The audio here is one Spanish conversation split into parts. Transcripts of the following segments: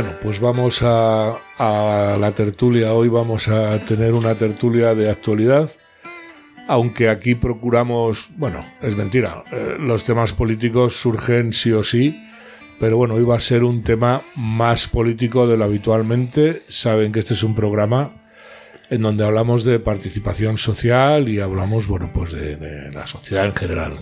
Bueno, pues vamos a, a la tertulia. Hoy vamos a tener una tertulia de actualidad aunque aquí procuramos, bueno, es mentira, eh, los temas políticos surgen sí o sí, pero bueno, hoy va a ser un tema más político de lo habitualmente. Saben que este es un programa en donde hablamos de participación social y hablamos, bueno, pues de, la sociedad en general.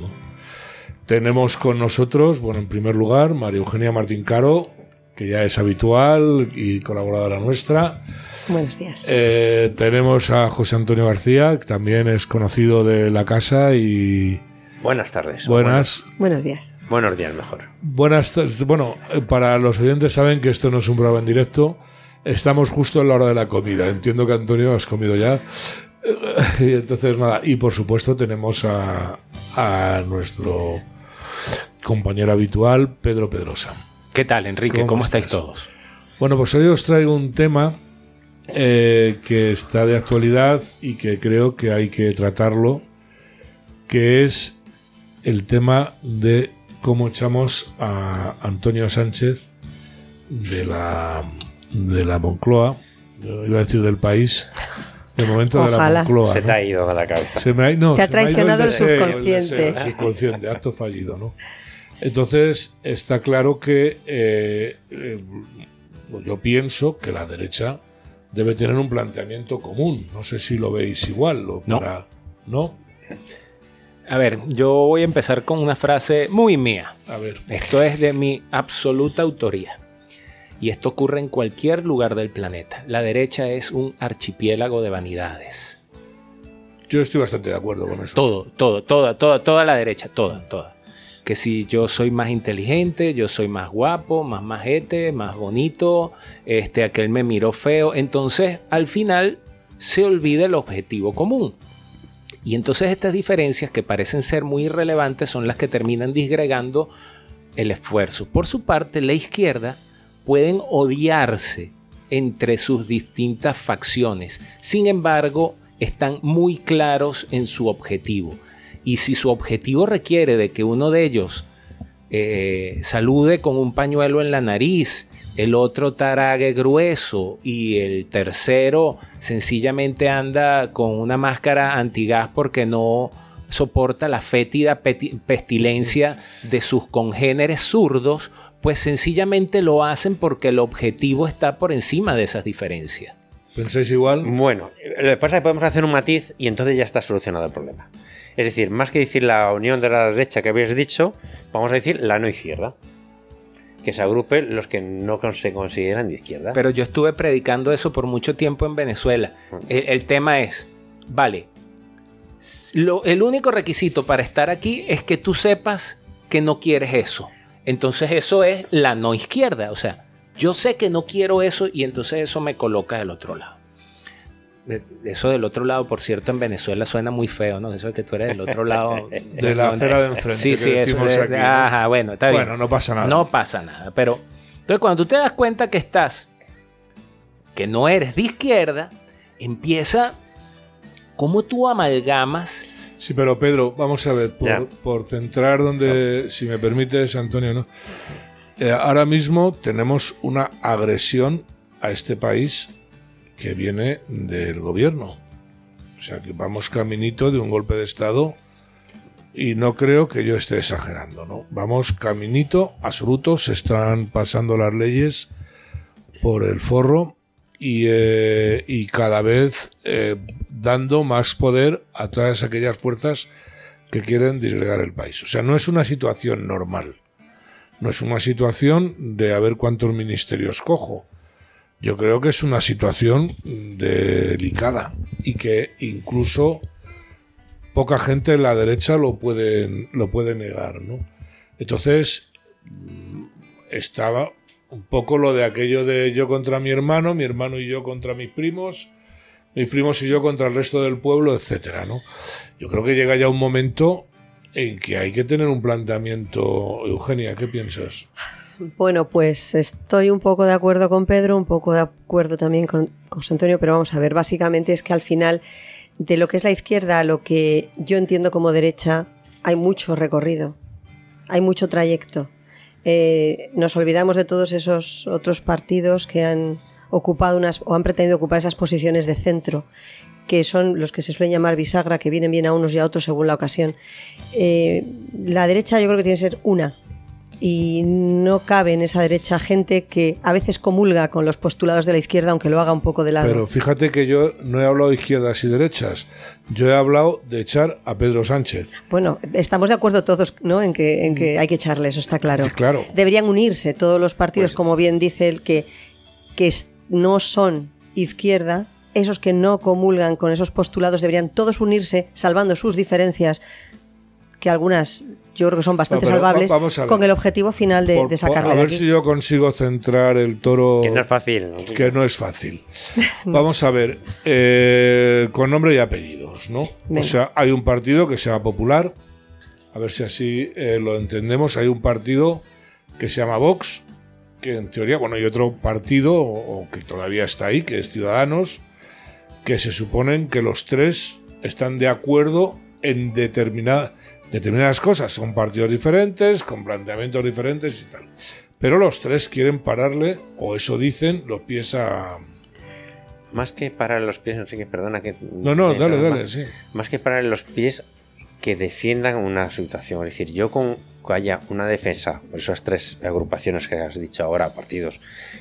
Tenemos con nosotros, bueno, en primer lugar, María Eugenia Martín Caro, que ya es habitual y colaboradora nuestra. Buenos días. Eh, tenemos a José Antonio García, que también es conocido de la casa y... Buenas tardes. Buenas. Buenos días. Buenos días, mejor. Buenas tardes. Bueno, eh, para los oyentes saben que esto no es un programa en directo. Estamos justo en la hora de la comida. Entiendo que Antonio has comido ya. Y entonces, nada. Y por supuesto tenemos a, a nuestro compañero habitual, Pedro Pedrosa. ¿Qué tal, Enrique? ¿Cómo, estáis todos? Bueno, pues hoy os traigo un tema eh, que está de actualidad y que creo que hay que tratarlo, que es el tema de cómo echamos a Antonio Sánchez de la, de la Moncloa, iba a decir del país, de momento de la Moncloa. Se te ha ido de la cabeza. Se me ha, te ha traicionado el, subconsciente. El, subconsciente, acto fallido, ¿no? Entonces está claro que eh, eh, yo pienso que la derecha debe tener un planteamiento común. No sé si lo veis igual o para... ¿No? A ver, yo voy a empezar con una frase muy mía. A ver. Esto es de mi absoluta autoría. Y esto ocurre en cualquier lugar del planeta. La derecha es un archipiélago de vanidades. Yo estoy bastante de acuerdo con eso. Todo, todo, toda, toda, toda la derecha, toda, toda que si yo soy más inteligente, yo soy más guapo, más majete, más bonito, este, aquel me miró feo, entonces al final se olvida el objetivo común. Y entonces estas diferencias que parecen ser muy irrelevantes son las que terminan disgregando el esfuerzo. Por su parte, la izquierda pueden odiarse entre sus distintas facciones. Sin embargo, están muy claros en su objetivo. Y si su objetivo requiere de que uno de ellos eh, salude con un pañuelo en la nariz, el otro tarague grueso y el tercero sencillamente anda con una máscara antigás porque no soporta la fétida pestilencia de sus congéneres zurdos, pues sencillamente lo hacen porque el objetivo está por encima de esas diferencias. ¿Pensáis igual? Bueno, lo que pasa es que podemos hacer un matiz y entonces ya está solucionado el problema. Es decir, más que decir la unión de la derecha que habéis dicho, vamos a decir la no izquierda. Que se agrupen los que no se consideran de izquierda. Pero yo estuve predicando eso por mucho tiempo en Venezuela. Mm. El, tema es, vale, el único requisito para estar aquí es que tú sepas que no quieres eso. Entonces eso es la no izquierda. O sea, yo sé que no quiero eso y entonces eso me coloca del otro lado. Eso del otro lado, por cierto, en Venezuela suena muy feo, ¿no? Eso de que tú eres del otro lado. de la acera de enfrente. Sí, sí, eso. ajá, bueno, está bien. Bueno, no pasa nada. No pasa nada. Pero, entonces, cuando tú te das cuenta que estás, que no eres de izquierda, empieza cómo tú amalgamas. Sí, pero Pedro, vamos a ver, por, centrar donde, si me permites, Antonio, ¿no? Eh, ahora mismo tenemos una agresión a este país que viene del gobierno. O sea que vamos caminito de un golpe de Estado y no creo que yo esté exagerando, ¿no? Vamos caminito absoluto, se están pasando las leyes por el forro y, eh, cada vez eh, dando más poder a todas aquellas fuerzas que quieren disgregar el país. O sea, no es una situación normal. No es una situación de a ver cuántos ministerios cojo yo creo que es una situación delicada y que incluso poca gente en la derecha lo puede, lo puede negar, ¿no? Entonces, estaba un poco lo de aquello de yo contra mi hermano, mi hermano y yo contra mis primos, mis primos y yo contra el resto del pueblo, etcétera, ¿no? Yo creo que llega ya un momento en que hay que tener un planteamiento. Eugenia, ¿qué piensas? Bueno, pues estoy un poco de acuerdo con Pedro, un poco de acuerdo también con José Antonio, pero vamos a ver, básicamente es que al final de lo que es la izquierda a lo que yo entiendo como derecha hay mucho recorrido, hay mucho trayecto. eh, nos olvidamos de todos esos otros partidos que han ocupado unas o han pretendido ocupar esas posiciones de centro que son los que se suelen llamar bisagra, que vienen bien a unos y a otros según la ocasión. Eh, la derecha yo creo que tiene que ser una, y no cabe en esa derecha gente que a veces comulga con los postulados de la izquierda, aunque lo haga un poco de lado. Pero fíjate que yo no he hablado de izquierdas y derechas, yo he hablado de echar a Pedro Sánchez. Bueno, estamos de acuerdo todos ¿no? en, que, en que hay que echarle, eso está claro. claro. Deberían unirse todos los partidos, pues como bien dice él, que, que no son izquierda, esos que no comulgan con esos postulados deberían todos unirse, salvando sus diferencias, que algunas yo creo que son bastante salvables, con el objetivo final de, de sacarle. a ver si yo consigo centrar el toro. Que no es fácil. Que no es fácil. Vamos a ver, eh, con nombre y apellidos, ¿no? O sea, hay un partido que se llama Popular, a ver si así eh, lo entendemos. Hay un partido que se llama Vox, que en teoría, bueno, hay otro partido, o que todavía está ahí, que es Ciudadanos, que se suponen que los tres están de acuerdo en determinada determinadas cosas. Son partidos diferentes, con planteamientos diferentes y tal. Pero los tres quieren pararle, o eso dicen, los pies a... Más que parar los pies, Enrique, perdona que... No, no, dale, dale, sí. Más que parar los pies, que defiendan una situación. Es decir, yo con que haya una defensa, por esas tres agrupaciones que has dicho ahora, partidos,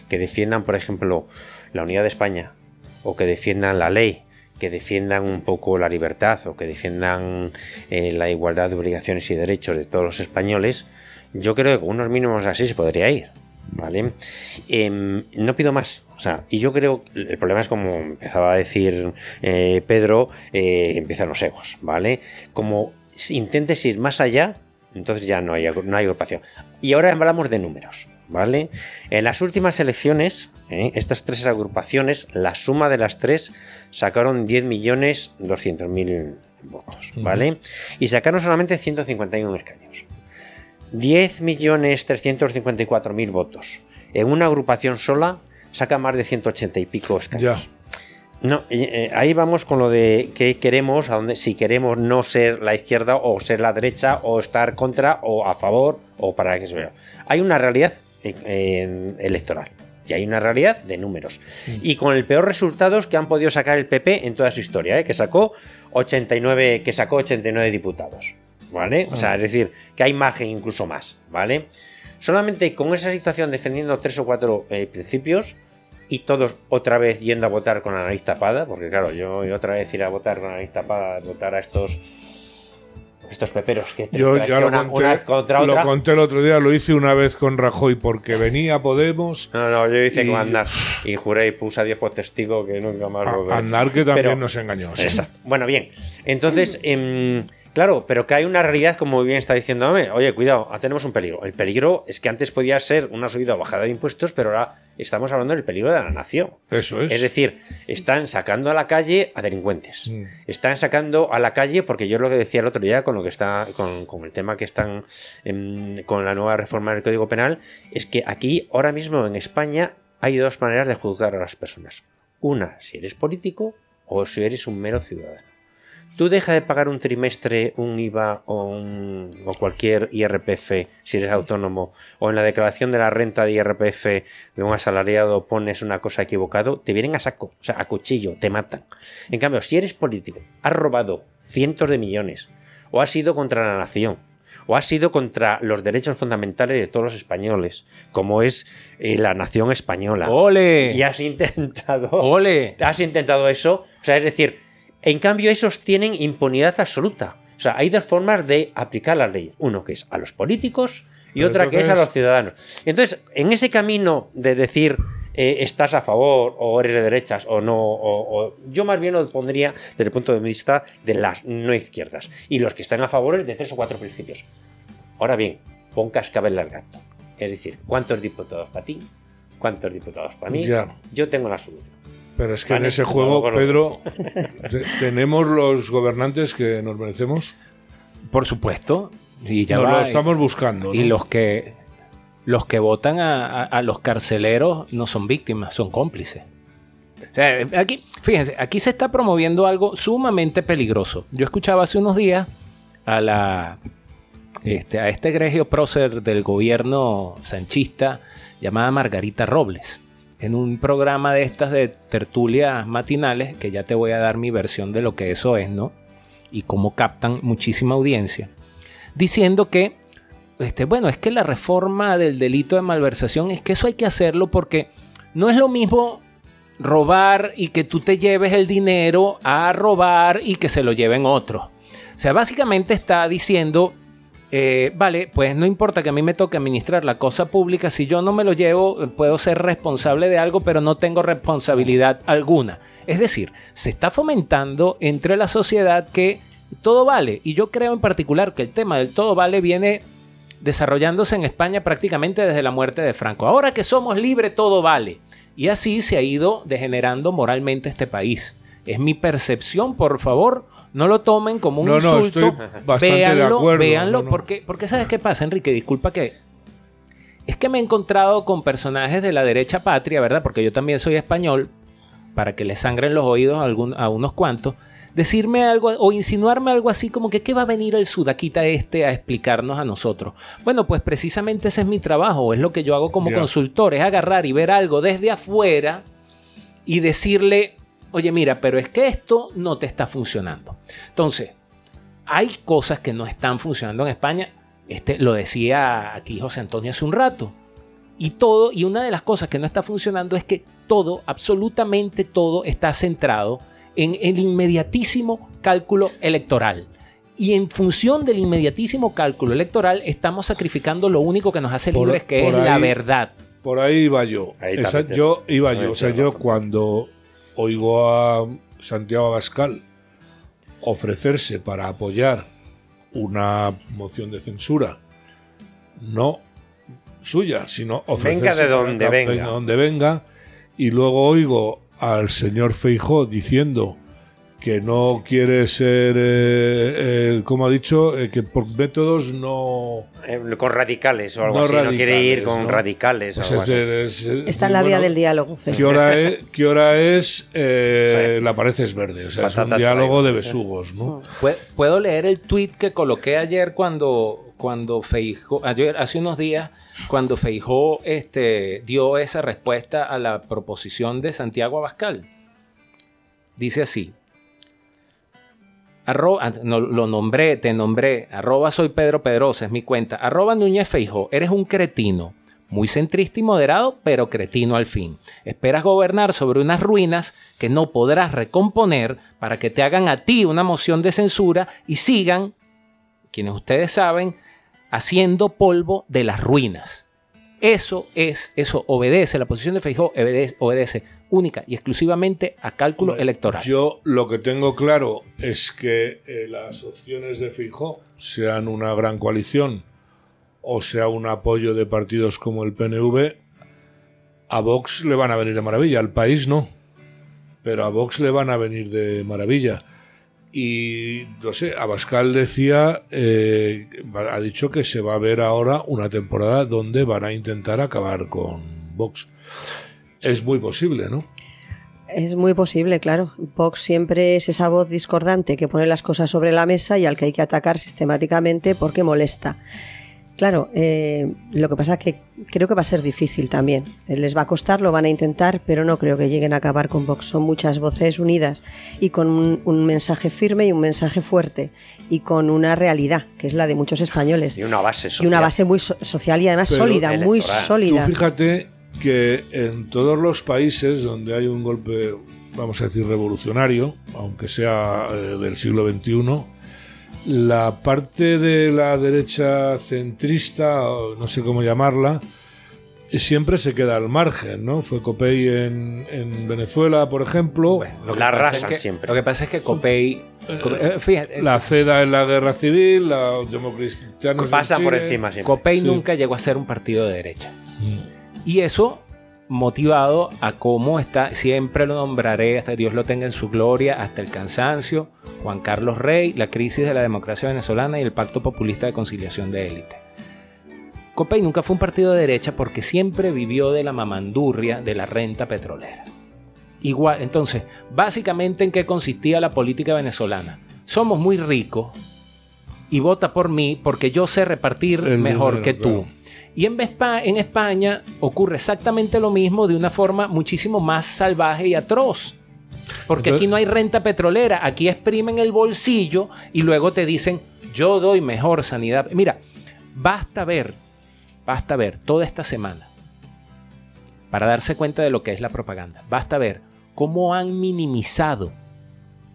que defiendan, por ejemplo, la unidad de España, o que defiendan la ley, que defiendan un poco la libertad o que defiendan eh, la igualdad de obligaciones y derechos de todos los españoles, yo creo que con unos mínimos así se podría ir. ¿Vale? Em, no pido más. O sea, y yo creo, el problema es como empezaba a decir eh, Pedro, eh, empiezan los egos, ¿vale? Como intentes ir más allá, entonces ya no hay, no hay. Y ahora hablamos de números, ¿vale? En las últimas elecciones, estas tres agrupaciones, la suma de las tres sacaron 10.200.000 votos, ¿vale? Y sacaron solamente 151 escaños. 10.354.000 votos. En una agrupación sola saca más de 180 y pico escaños. No, eh, ahí vamos con lo de qué queremos, a dónde, si queremos no ser la izquierda o ser la derecha o estar contra o a favor o para que se vea. Hay una realidad eh, electoral y hay una realidad de números. Y con el peor resultados que han podido sacar el PP en toda su historia, ¿eh? que sacó 89, que sacó 89 diputados. ¿Vale? O sea, es decir, que hay margen incluso más, ¿vale? Solamente con esa situación defendiendo tres o cuatro eh, principios y todos otra vez yendo a votar con la nariz tapada, porque claro, yo otra vez ir a votar con la nariz tapada, votar a estos estos peperos que te Yo ya lo conté, una vez contra otra. Lo conté el otro día, lo hice una vez con Rajoy porque venía Podemos. No, no, yo hice con Andar y juré y puse a Dios por testigo que nunca más lo Andar que también nos engañó. Exacto. Bueno, bien. Entonces, eh, Claro, pero que hay una realidad, como bien está diciendo, oye, cuidado, ah, tenemos un peligro. El peligro es que antes podía ser una subida o bajada de impuestos, pero ahora estamos hablando del peligro de la nación. Eso es. Es decir, están sacando a la calle a delincuentes. Mm. Están sacando a la calle, porque yo lo que decía el otro día con lo que está, con, el tema que están con la nueva reforma del Código Penal, es que aquí, ahora mismo en España, hay dos maneras de juzgar a las personas. Una, si eres político o si eres un mero ciudadano. Tú dejas de pagar un trimestre, un IVA o, cualquier IRPF si eres autónomo, o en la declaración de la renta de IRPF de un asalariado pones una cosa equivocado, te vienen a saco, o sea, a cuchillo, te matan. En cambio, si eres político, has robado cientos de millones, o has ido contra la nación, o has ido contra los derechos fundamentales de todos los españoles, como es eh, la nación española. ¡Ole! Y has intentado. ¡Ole! Has intentado eso. O sea, es decir, en cambio, esos tienen impunidad absoluta. O sea, hay dos formas de aplicar la ley. Uno que es a los políticos y otra que es a los ciudadanos. Entonces, en ese camino de decir eh, estás a favor o eres de derechas o no, o, yo más bien lo pondría desde el punto de vista de las no izquierdas y los que están a favor de tres o cuatro principios. Ahora bien, pon cascabel al gato. Es decir, ¿cuántos diputados para ti? ¿Cuántos diputados para mí? Yo tengo la solución. Pero es que en ese juego, Pedro, ¿tenemos los gobernantes que nos merecemos? Por supuesto. Y ya lo estamos buscando. Y los que los que votan a, los carceleros no son víctimas, son cómplices. aquí, fíjense, aquí se está promoviendo algo sumamente peligroso. Yo escuchaba hace unos días a la este, a este egregio prócer del gobierno sanchista llamada Margarita Robles en un programa de estas de tertulias matinales, que ya te voy a dar mi versión de lo que eso es, ¿no? Y cómo captan muchísima audiencia, diciendo que, este, bueno, es que la reforma del delito de malversación es que eso hay que hacerlo porque no es lo mismo robar y que tú te lleves el dinero a robar y que se lo lleven otros. O sea, básicamente está diciendo eh, vale, pues no importa que a mí me toque administrar la cosa pública, si yo no me lo llevo, puedo ser responsable de algo, pero no tengo responsabilidad alguna. Es decir, se está fomentando entre la sociedad que todo vale, y yo creo en particular que el tema del todo vale viene desarrollándose en España prácticamente desde la muerte de Franco. Ahora que somos libres, todo vale. Y así se ha ido degenerando moralmente este país. Es mi percepción, por favor no lo tomen como un insulto. véanlo, véanlo, porque, porque ¿sabes qué pasa, Enrique? Disculpa que es que me he encontrado con personajes de la derecha patria, ¿verdad? Porque yo también soy español, para que le sangren los oídos a, a unos cuantos, decirme algo o insinuarme algo así como que ¿qué va a venir el sudaquita este a explicarnos a nosotros? Bueno, pues precisamente ese es mi trabajo, es lo que yo hago como consultor, es agarrar y ver algo desde afuera y decirle, oye, mira, pero es que esto no te está funcionando. Entonces, hay cosas que no están funcionando en España. Este, lo decía aquí José Antonio hace un rato. Y todo, y una de las cosas que no está funcionando es que todo, absolutamente todo, está centrado en el inmediatísimo cálculo electoral. Y en función del inmediatísimo cálculo electoral, estamos sacrificando lo único que nos hace libres, que es la verdad. Por ahí iba yo. yo iba yo. O sea, yo cuando oigo a Santiago Abascal ofrecerse para apoyar una moción de censura, no suya, sino ofrecerse venga de donde venga. donde venga, y luego oigo al señor Feijó diciendo que no quiere ser, eh, eh, como ha dicho, eh, que por métodos no... con radicales o algo así, no quiere ir con radicales. Pues Está en la vía del diálogo. ¿Qué hora es? ¿Qué hora es La pared es verde, o sea, es un diálogo de besugos, ¿no? ¿Puedo leer el tweet que coloqué ayer cuando, cuando Feijó, ayer, hace unos días, cuando Feijó este, dio esa respuesta a la proposición de Santiago Abascal? Dice así, Arroba, ah, lo nombré, te nombré. Arroba soy Pedro Pedrosa, es mi cuenta. Arroba Núñez Feijo, eres un cretino. Muy centrista y moderado, pero cretino al fin. Esperas gobernar sobre unas ruinas que no podrás recomponer para que te hagan a ti una moción de censura y sigan, quienes ustedes saben, haciendo polvo de las ruinas. Eso es, eso obedece, la posición de Feijóo obedece, única y exclusivamente a cálculo electoral. Yo lo que tengo claro es que eh, las opciones de Feijóo sean una gran coalición o sea un apoyo de partidos como el PNV, a Vox le van a venir de maravilla, al país no, pero a Vox le van a venir de maravilla. Y no sé, Abascal decía, eh, ha dicho que se va a ver ahora una temporada donde van a intentar acabar con Vox. Es muy posible, ¿no? Es muy posible, claro. Vox siempre es esa voz discordante que pone las cosas sobre la mesa y al que hay que atacar sistemáticamente porque molesta. Claro, eh, lo que pasa es que creo que va a ser difícil también. Les va a costar, lo van a intentar, pero no creo que lleguen a acabar con Vox. Son muchas voces unidas y con un, mensaje firme y un mensaje fuerte y con una realidad, que es la de muchos españoles. Y una base social. Y una base muy social y además sólida, muy sólida. Tú fíjate que en todos los países donde hay un golpe, vamos a decir, revolucionario, aunque sea eh, del siglo XXI, la parte de la derecha centrista, no sé cómo llamarla, siempre se queda al margen, ¿no? Fue Copey en, Venezuela, por ejemplo. la raza siempre. Lo que pasa es que Copey... Eh, fíjate, la CEDA en la guerra civil, la democristianos Pasa por encima siempre. Copey nunca llegó a ser un partido de derecha. Mm. Y eso motivado a cómo está, siempre lo nombraré, hasta Dios lo tenga en su gloria, hasta el cansancio, Juan Carlos Rey, la crisis de la democracia venezolana y el pacto populista de conciliación de élite. Copey nunca fue un partido de derecha porque siempre vivió de la mamandurria de la renta petrolera. Igual, entonces, básicamente en qué consistía la política venezolana. Somos muy ricos, y vota por mí porque yo sé repartir mejor que tú. Y en, en España ocurre exactamente lo mismo de una forma muchísimo más salvaje y atroz. Porque aquí no hay renta petrolera, aquí exprimen el bolsillo y luego te dicen, yo doy mejor sanidad. Mira, basta ver, basta ver toda esta semana para darse cuenta de lo que es la propaganda. Basta ver cómo han minimizado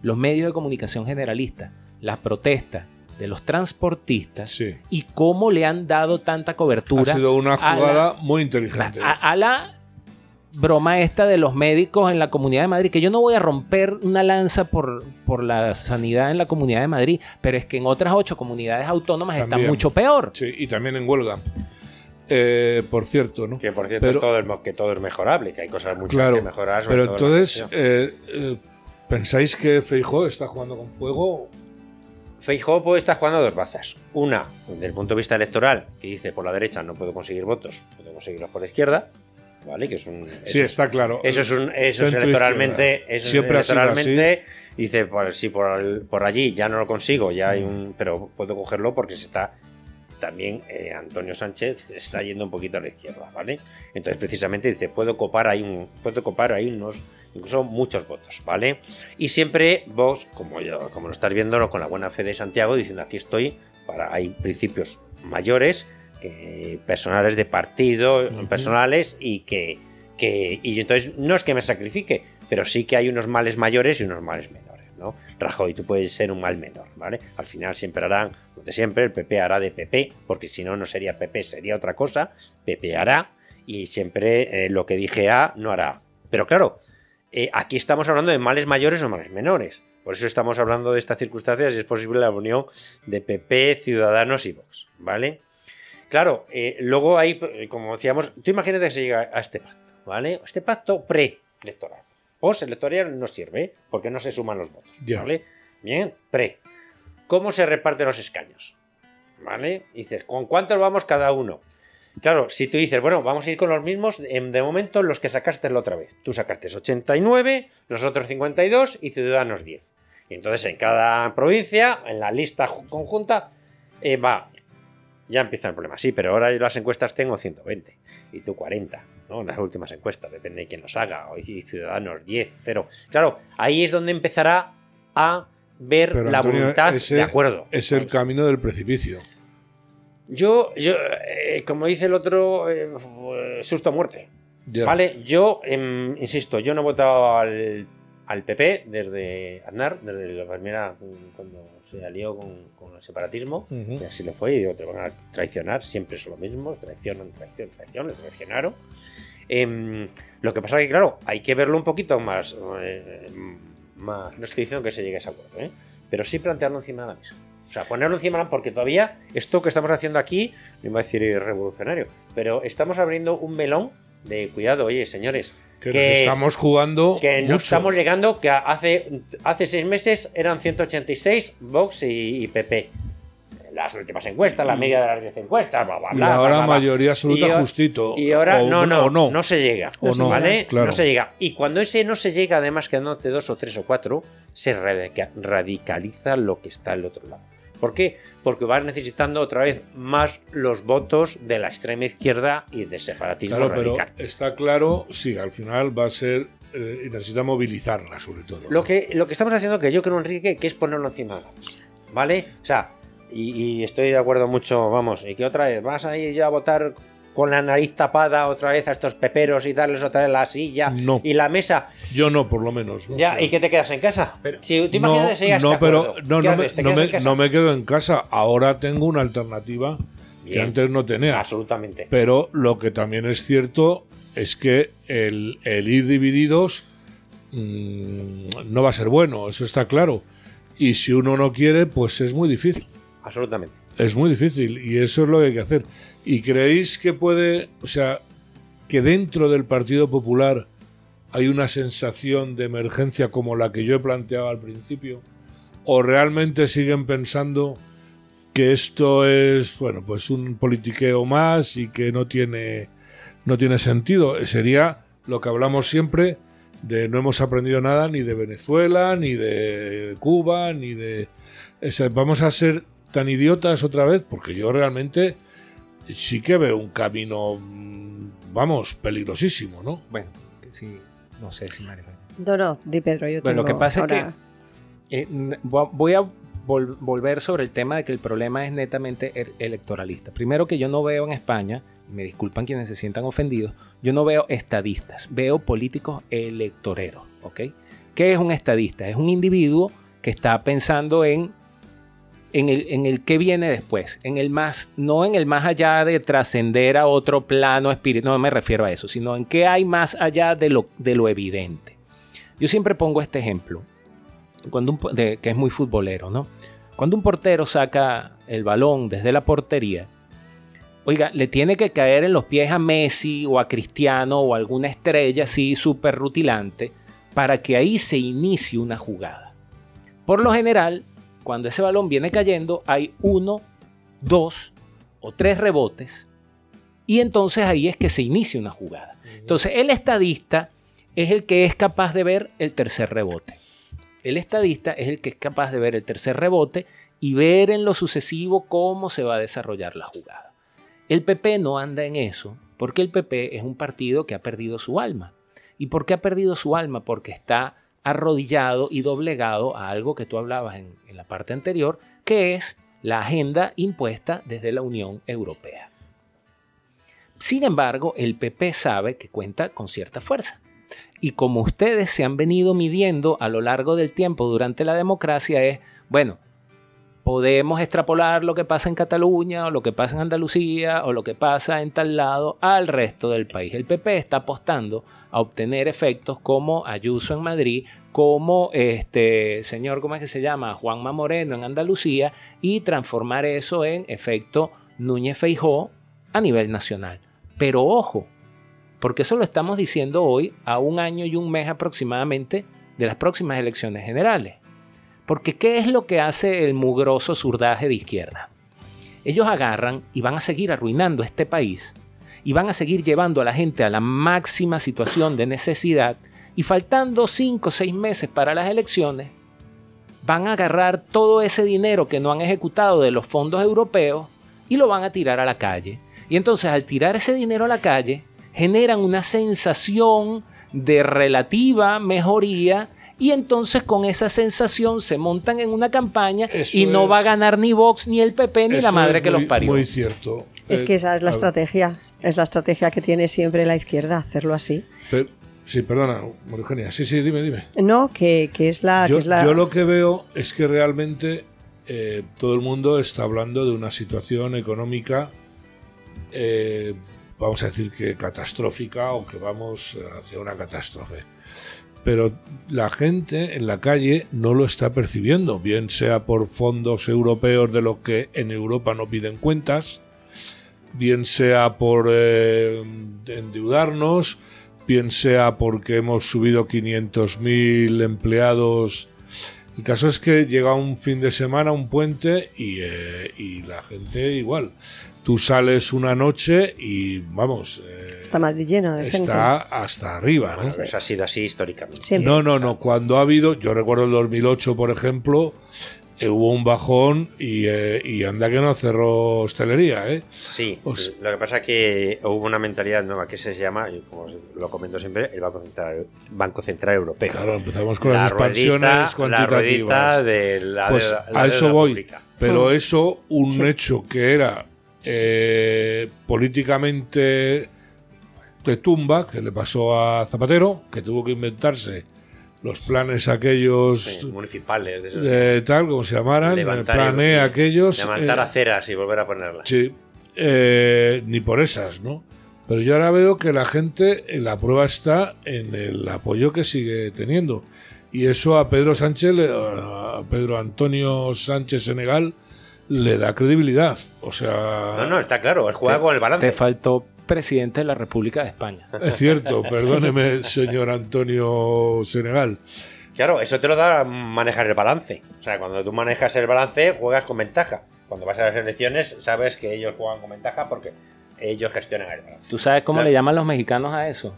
los medios de comunicación generalistas las protestas de los transportistas y cómo le han dado tanta cobertura. Ha sido una jugada muy inteligente. A, la broma esta de los médicos en la Comunidad de Madrid, que yo no voy a romper una lanza por, por la sanidad en la Comunidad de Madrid, pero es que en otras ocho comunidades autónomas está mucho peor. Sí, y también en huelga. Eh, por cierto, ¿no? Que por cierto es todo, es, que todo es mejorable, que hay cosas mucho claro, que mejorar. Pero entonces, eh, eh, ¿pensáis que Feijó está jugando con fuego? Feijóo puede estar jugando dos bazas. Una, desde el punto de vista electoral, que dice por la derecha no puedo conseguir votos, puedo conseguirlos por la izquierda. ¿Vale? Que es un, sí, está claro. Eso es, un, eso es electoralmente. Eso Siempre electoralmente dice, por, si por, por, allí ya no lo consigo, ya hay un. Pero puedo cogerlo porque se está. También eh, Antonio Sánchez está yendo un poquito a la izquierda, ¿vale? Entonces, precisamente dice, puedo copar ahí un, puedo copar ahí unos incluso muchos votos, ¿vale? Y siempre vos, como, yo, como lo estás viendo, con la buena fe de Santiago, diciendo aquí estoy, para hay principios mayores, que, personales de partido, personales, y que, que y entonces no es que me sacrifique, pero sí que hay unos males mayores y unos males menores, ¿no? Rajoy, tú puedes ser un mal menor, ¿vale? Al final siempre harán, de siempre, el PP hará de PP, porque si no, no sería PP, sería otra cosa, PP hará, y siempre eh, lo que dije A no hará. Pero claro, eh, aquí estamos hablando de males mayores o males menores. Por eso estamos hablando de estas circunstancias y es posible la unión de PP, Ciudadanos y Vox, ¿vale? Claro, eh, luego hay, eh, como decíamos, tú imagínate que se llega a este pacto, ¿vale? Este pacto pre-electoral. Post-electoral no sirve porque no se suman los votos, ¿vale? Bien, pre. ¿Cómo se reparten los escaños? ¿Vale? Dices, ¿con cuántos vamos cada uno? Claro, si tú dices, bueno, vamos a ir con los mismos, de momento los que sacaste la otra vez. Tú sacaste 89, nosotros 52 y Ciudadanos 10. Y entonces en cada provincia, en la lista conjunta, eh, va. Ya empieza el problema. Sí, pero ahora yo las encuestas tengo 120 y tú 40, ¿no? En las últimas encuestas, depende de quién los haga. Y Ciudadanos 10, 0. Claro, ahí es donde empezará a ver la voluntad de acuerdo. Es el camino del precipicio. Yo, yo eh, como dice el otro, eh, susto a muerte. ¿Vale? Yo, em, insisto, yo no he votado al, al PP desde Aznar, desde la primera, cuando se alió con, con el separatismo, y así le fue, y digo, te van a traicionar, siempre son lo mismo, traicionan, traición, traición, le traicionaron. Em, lo que pasa es que, claro, hay que verlo un poquito más, eh, más no estoy diciendo que se llegue a ese acuerdo, pero sí plantearlo encima de la mesa. O sea, ponerlo encima, porque todavía esto que estamos haciendo aquí, no iba a decir revolucionario, pero estamos abriendo un melón de cuidado, oye, señores. Que, nos estamos jugando. Que nos estamos llegando, que hace, hace seis meses eran 186 Vox y, PP las últimas encuestas, la media de las 10 encuestas, bla, bla, bla. Y ahora mayoría absoluta justito. Y ahora no, no, no, no, se llega. O no, ¿Vale? No se llega. Y cuando ese no se llega, además quedándote dos o tres o cuatro, se radicaliza lo que está al otro lado. ¿Por qué? Porque vas necesitando otra vez más los votos de la extrema izquierda y del separatismo claro, radical. Pero está claro, sí, al final va a ser eh, y necesita movilizarla sobre todo. Lo que, lo que estamos haciendo, que yo creo, Enrique, que es ponerlo encima de. ¿Vale? O sea, y, estoy de acuerdo mucho, vamos, y que otra vez vas a ir ya a votar con la nariz tapada otra vez a estos peperos y darles otra vez la silla y la mesa. Yo no, por lo menos. ya, ¿y qué te quedas en casa? si te imaginas no, no, pero no, no, me, no, me, quedo en casa. Ahora tengo una alternativa que antes no tenía. Absolutamente. Pero lo que también es cierto es que el, ir divididos mm, no va a ser bueno, eso está claro. Y si uno no quiere, pues es muy difícil. Absolutamente. Es muy difícil y eso es lo que hay que hacer. ¿Y creéis que puede, o sea, que dentro del Partido Popular hay una sensación de emergencia como la que yo he planteado al principio? ¿O realmente siguen pensando que esto es, bueno, pues un politiqueo más y que no tiene, no tiene sentido? Sería lo que hablamos siempre de no hemos aprendido nada ni de Venezuela, ni de Cuba, ni de... vamos a ser tan idiotas otra vez? Porque yo realmente sí que veo un camino, mm, vamos, peligrosísimo, ¿no? Bueno, sí, no sé si Mario. No, no, di Pedro, yo Bueno, lo que pasa es que eh, voy a volver sobre el tema de que el problema es netamente er, electoralista. Primero que yo no veo en España, y me disculpan quienes se sientan ofendidos, yo no veo estadistas, veo políticos electoreros, ¿ok? ¿Qué es un estadista? Es un individuo que está pensando en, en, el, en el que viene después, en el más, no en el más allá de trascender a otro plano espiritual, no me refiero a eso, sino en qué hay más allá de lo, de lo evidente. Yo siempre pongo este ejemplo cuando que es muy futbolero, ¿no? Cuando un portero saca el balón desde la portería, oiga, le tiene que caer en los pies a Messi o a Cristiano o a alguna estrella así súper rutilante para que ahí se inicie una jugada. Por lo general, cuando ese balón viene cayendo, hay uno, dos o tres rebotes y entonces ahí es que se inicia una jugada. Entonces, el estadista es el que es capaz de ver el tercer rebote. El estadista es el que es capaz de ver el tercer rebote y ver en lo sucesivo cómo se va a desarrollar la jugada. El PP no anda en eso porque el PP es un partido que ha perdido su alma. ¿Y por qué ha perdido su alma? Porque está arrodillado y doblegado a algo que tú hablabas en, la parte anterior, que es la agenda impuesta desde la Unión Europea. Sin embargo, el PP sabe que cuenta con cierta fuerza. Y como ustedes se han venido midiendo a lo largo del tiempo durante la democracia es, bueno, podemos extrapolar lo que pasa en Cataluña o lo que pasa en Andalucía o lo que pasa en tal lado al resto del país. El PP está apostando a obtener efectos como Ayuso en Madrid, como este señor, ¿cómo es que se llama? Juanma Moreno en Andalucía y transformar eso en efecto Núñez Feijó a nivel nacional. Pero ojo, porque eso lo estamos diciendo hoy a un año y un mes aproximadamente de las próximas elecciones generales. Porque ¿qué es lo que hace el mugroso surdaje de izquierda? Ellos agarran y van a seguir arruinando este país y van a seguir llevando a la gente a la máxima situación de necesidad y faltando cinco o seis meses para las elecciones, van a agarrar todo ese dinero que no han ejecutado de los fondos europeos y lo van a tirar a la calle. Y entonces al tirar ese dinero a la calle, generan una sensación de relativa mejoría y entonces con esa sensación se montan en una campaña y no va a ganar ni Vox ni el PP ni la madre que los parió. Muy cierto. Es que esa es la estrategia, es la estrategia que tiene siempre la izquierda, hacerlo así. sí, perdona, Eugenia. Sí, sí, dime, dime. No, que, es, la, yo, es la... Yo lo que veo es que realmente eh, todo el mundo está hablando de una situación económica eh, vamos a decir que catastrófica o que vamos hacia una catástrofe. Pero la gente en la calle no lo está percibiendo, bien sea por fondos europeos de lo que en Europa no piden cuentas, bien sea por eh, endeudarnos, bien sea porque hemos subido 500.000 empleados. El caso es que llega un fin de semana, un puente y, eh, y la gente igual tú sales una noche y vamos. Eh, está Madrid lleno de gente. Está hasta arriba, ¿no? Eso ha sido así históricamente. No, no, no. Cuando ha habido, yo recuerdo el 2008, por ejemplo, eh, hubo un bajón y, eh, y, anda que no cerró hostelería, ¿eh? Sí. lo que pasa es que hubo una mentalidad nueva que se llama, como lo comento siempre, el Banco Central, Banco Central Europeo. Claro, empezamos con las expansiones cuantitativas. La de la, pues a eso voy. Pero eso, un hecho que era eh, políticamente de tumba, que le pasó a Zapatero, que tuvo que inventarse los planes aquellos municipales de, tal como se llamaran el plan E aquellos levantar eh, aceras y volver a ponerlas. sí eh, ni por esas no pero yo ahora veo que la gente la prueba está en el apoyo que sigue teniendo. Y eso a Pedro Sánchez a Pedro Antonio Sánchez Senegal le da credibilidad. O sea. No, no, está claro, el juega con el balance. Te faltó presidente de la República de España. Es cierto, perdóneme, señor Antonio Senegal. Claro, eso te lo da manejar el balance. O sea, cuando tú manejas el balance, juegas con ventaja. Cuando vas a las elecciones, sabes que ellos juegan con ventaja porque ellos gestionan el balance. ¿Tú sabes cómo le llaman los mexicanos a eso?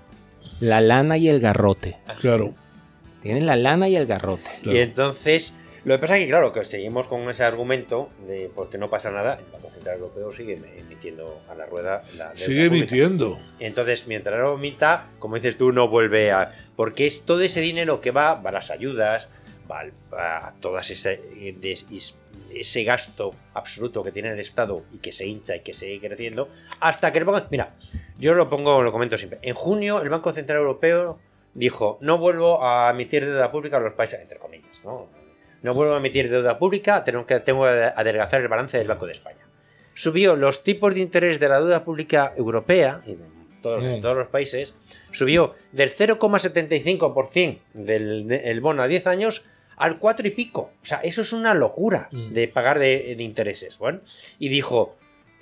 La lana y el garrote. Claro. Tienen la lana y el garrote. Y entonces Lo que pasa es que, claro, que seguimos con ese argumento de porque no pasa nada, el Banco Central Europeo sigue emitiendo a la rueda la Sigue emitiendo. Entonces, mientras lo emita, como dices tú, no vuelve a. Porque es todo ese dinero que va, va a las ayudas, va a todas ese, ese gasto absoluto que tiene el Estado y que se hincha y que sigue creciendo, hasta que el Banco. Mira, yo lo pongo, lo comento siempre. En junio, el Banco Central Europeo dijo: No vuelvo a emitir deuda pública a los países, entre comillas, ¿no? No vuelvo a emitir deuda pública, tengo que, tengo que adelgazar el balance del Banco de España. Subió los tipos de interés de la deuda pública europea, y de todos, mm. todos los países, subió del 0,75% del bono a 10 años al 4 y pico. O sea, eso es una locura mm. de pagar de, de intereses. Bueno, y dijo,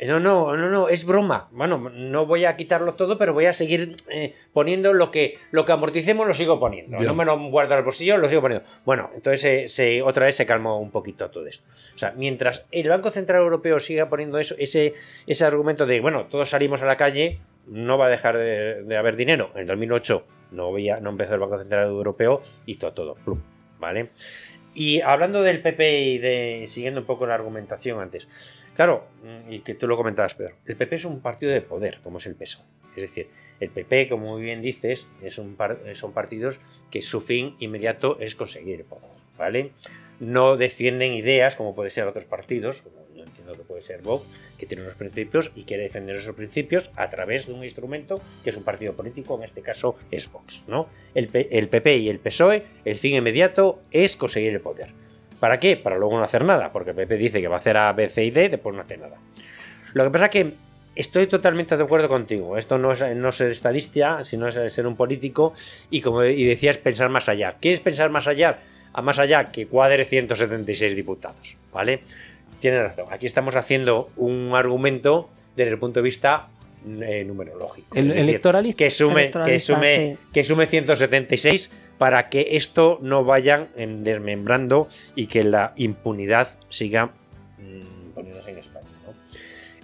no, no, no, no, es broma. Bueno, no voy a quitarlo todo, pero voy a seguir eh, poniendo lo que, lo que amorticemos, lo sigo poniendo. No me lo guardo al bolsillo, lo sigo poniendo. Bueno, entonces se, otra vez se calmó un poquito todo esto. O sea, mientras el Banco Central Europeo siga poniendo eso, ese, ese argumento de, bueno, todos salimos a la calle, no va a dejar de, haber dinero. En 2008 no, no empezó el Banco Central Europeo, hizo todo. ¿Vale? Y hablando del PP y de siguiendo un poco la argumentación antes. Claro, y que tú lo comentabas, Pedro, el PP es un partido de poder, como es el PSOE. Es decir, el PP, como muy bien dices, es un son partidos que su fin inmediato es conseguir el poder, ¿vale? No defienden ideas como puede ser otros partidos, como yo entiendo que puede ser Vox, que tiene unos principios y quiere defender esos principios a través de un instrumento que es un partido político, en este caso es Vox, ¿no? El, el PP y el PSOE, el fin inmediato es conseguir el poder. ¿Para qué? Para luego no hacer nada, porque Pepe dice que va a hacer A, B, C y D, después no hace nada. Lo que pasa es que estoy totalmente de acuerdo contigo. Esto no es no ser estadista, sino es ser un político y como y decías, pensar más allá. ¿Quieres pensar más allá? A más allá que cuadre 176 diputados, ¿vale? Tienes razón. Aquí estamos haciendo un argumento desde el punto de vista eh, numerológico. El electoralista. Que sume, que, sume, que sume 176 para que esto no vayan desmembrando y que la impunidad siga mm, poniéndose en España.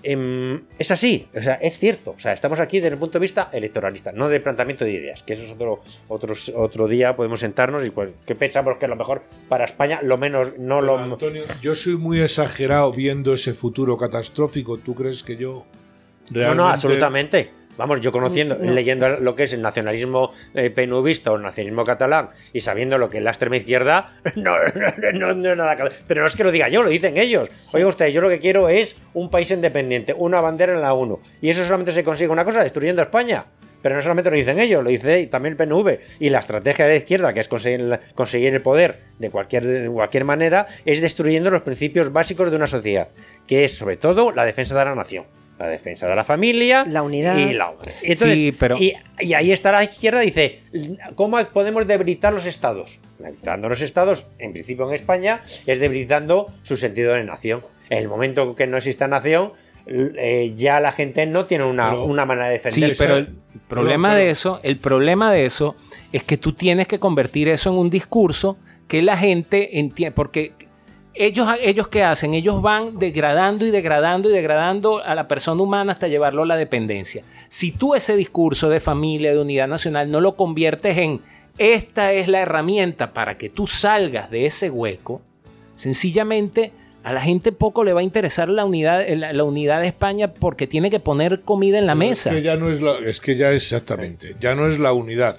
Em, es así, o sea, es cierto. O sea, estamos aquí desde el punto de vista electoralista, no de planteamiento de ideas, que eso es otro, otro, otro día, podemos sentarnos y pues que pensamos que es lo mejor para España, lo menos no lo... Antonio, yo soy muy exagerado viendo ese futuro catastrófico. ¿Tú crees que yo realmente... No, no, absolutamente. Vamos, yo conociendo, leyendo lo que es el nacionalismo eh, penubista o el nacionalismo catalán y sabiendo lo que es la extrema izquierda, no, no, no, nada. Pero no es que lo diga yo, lo dicen ellos. Oiga usted, yo lo que quiero es un país independiente, una bandera en la ONU. Y eso solamente se consigue una cosa, destruyendo España. Pero no solamente lo dicen ellos, lo dice también el PNV. Y la estrategia de la izquierda, que es conseguir, conseguir el poder de cualquier, de cualquier manera, es destruyendo los principios básicos de una sociedad, que es sobre todo la defensa de la nación la defensa de la familia la unidad. y la sí, pero... y, ahí está la izquierda dice cómo podemos debilitar los estados debilitando los estados en principio en España es debilitando su sentido de nación. En el momento que no exista nación eh, ya la gente no tiene una, manera de defenderse. Sí, pero el problema de eso, el problema de eso es que tú tienes que convertir eso en un discurso que la gente entiende, porque ellos, ellos qué hacen? Ellos van degradando y degradando y degradando a la persona humana hasta llevarlo a la dependencia. Si tú ese discurso de familia, de unidad nacional, no lo conviertes en esta es la herramienta para que tú salgas de ese hueco, sencillamente a la gente poco le va a interesar la unidad, la, unidad de España porque tiene que poner comida en la mesa. Es que ya no es, la, es que ya exactamente, ya no es la unidad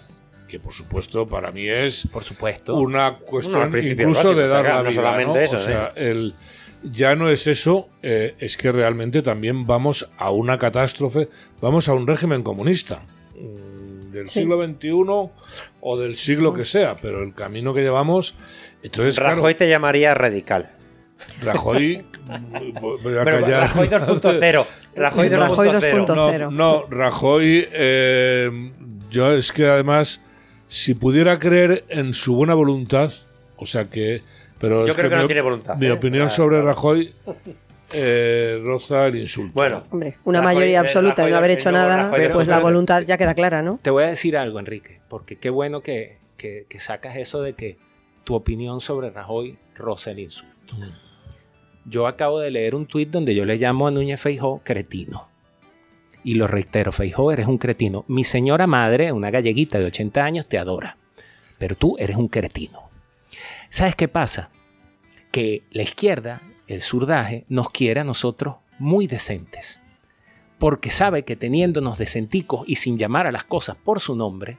que por supuesto para mí es por supuesto una cuestión incluso de dar la vida, ¿no? Eso, o sea, el, ya no es eso, eh, es que realmente también vamos a una catástrofe, vamos a un régimen comunista mm, del siglo XXI o del siglo que sea, pero el camino que llevamos... Entonces, Rajoy te llamaría radical. Rajoy... voy a callar. Rajoy 2.0. Rajoy 2.0. No, no, Rajoy... Eh, yo es que además si pudiera creer en su buena voluntad, o sea que... Pero Yo creo que, no tiene voluntad. Mi ¿eh? opinión sobre Rajoy eh, roza el insulto. Bueno, hombre, una mayoría absoluta de no haber hecho nada, pues la voluntad ya queda clara, ¿no? Te voy a decir algo, Enrique, porque qué bueno que, que, sacas eso de que tu opinión sobre Rajoy roza el insulto. Mm. Yo acabo de leer un tuit donde yo le llamo a Núñez Feijó cretino y lo reitero, Feijó, eres un cretino. Mi señora madre, una galleguita de 80 años, te adora. Pero tú eres un cretino. ¿Sabes qué pasa? que la izquierda, el surdaje, nos quiere a nosotros muy decentes. Porque sabe que teniéndonos decenticos y sin llamar a las cosas por su nombre,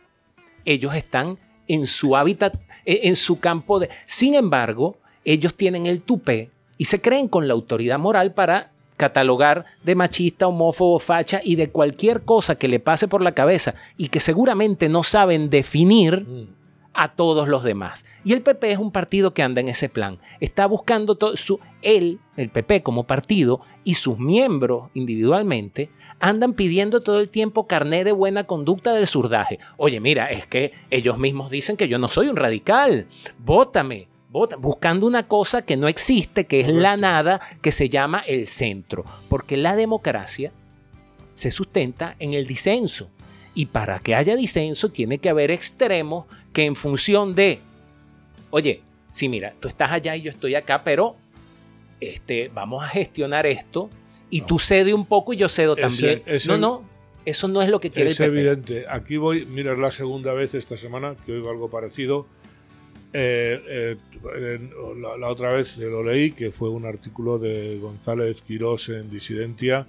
ellos están en su hábitat, e, en su campo de... Sin embargo, ellos tienen el tupé y se creen con la autoridad moral para catalogar de machista, homófobo, facha y de cualquier cosa que le pase por la cabeza y que seguramente no saben definir mm. a todos los demás. Y el PP es un partido que anda en ese plan. Está buscando todo su él, el PP como partido y sus miembros individualmente andan pidiendo todo el tiempo carné de buena conducta del surdaje. Oye, mira, es que ellos mismos dicen que yo no soy un radical. Vótame. Buscando una cosa que no existe, que es la nada, que se llama el centro. Porque la democracia se sustenta en el disenso. Y para que haya disenso tiene que haber extremos que en función de, oye, sí, mira, tú estás allá y yo estoy acá, pero este, vamos a gestionar esto y tú cede un poco y yo cedo también. no, no, eso no es lo que quiere es el PP. evidente. Aquí voy, mira, es la segunda vez esta semana que oigo algo parecido. Eh, eh, la, otra vez lo leí, que fue un artículo de González Quirós en Disidentia,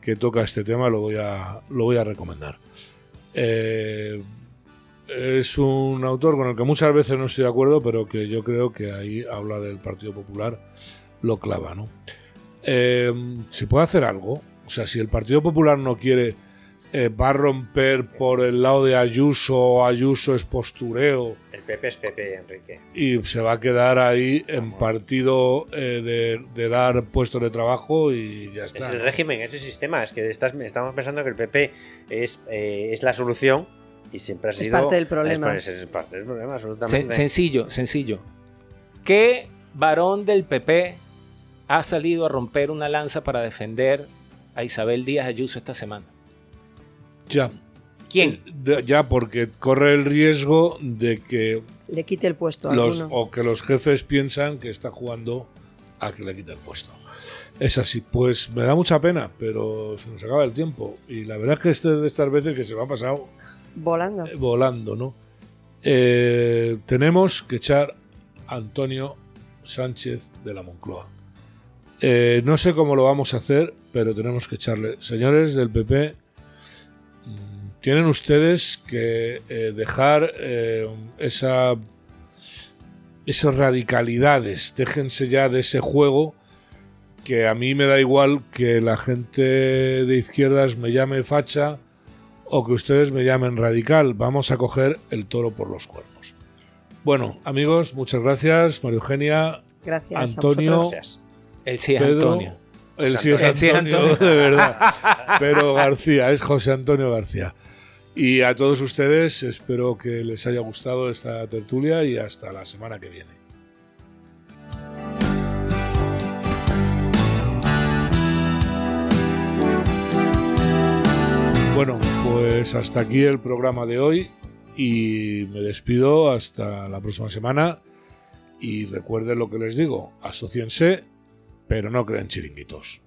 que toca este tema, lo voy a, lo voy a recomendar. Eh, es un autor con el que muchas veces no estoy de acuerdo, pero que yo creo que ahí habla del Partido Popular, lo clava, ¿no? eh, se puede hacer algo. O sea, si el Partido Popular no quiere, eh, va a romper por el lado de Ayuso, Ayuso es postureo. El PP es PP, Enrique. Y se va a quedar ahí en partido eh, de, dar puestos de trabajo y ya está. Es el régimen, ese sistema. Es que estamos pensando que el PP es, eh, es la solución y siempre ha sido. Es parte del problema. Es, parte del problema, absolutamente. sencillo, sencillo. ¿Qué varón del PP ha salido a romper una lanza para defender a Isabel Díaz Ayuso esta semana. Ya. ¿Quién? Eh, ya, porque corre el riesgo de que. Le quite el puesto a los, O que los jefes piensan que está jugando a que le quite el puesto. Es así. Pues me da mucha pena, pero se nos acaba el tiempo. Y la verdad es que este es de estas veces que se me ha pasado. Volando. Eh, volando, ¿no? Eh, tenemos que echar a Antonio Sánchez de la Moncloa. Eh, no sé cómo lo vamos a hacer, pero tenemos que echarle. Señores del PP, tienen ustedes que eh, dejar eh, esa, esas radicalidades. Déjense ya de ese juego que a mí me da igual que la gente de izquierdas me llame facha o que ustedes me llamen radical. Vamos a coger el toro por los cuernos. Bueno, amigos, muchas gracias. María Eugenia, gracias Antonio. El sí es Antonio. El sí es Antonio, de verdad. Pero García, es José Antonio García. Y a todos ustedes espero que les haya gustado esta tertulia y hasta la semana que viene. Bueno, pues hasta aquí el programa de hoy y me despido hasta la próxima semana. Y recuerden lo que les digo, asociense pero no creen chiringuitos.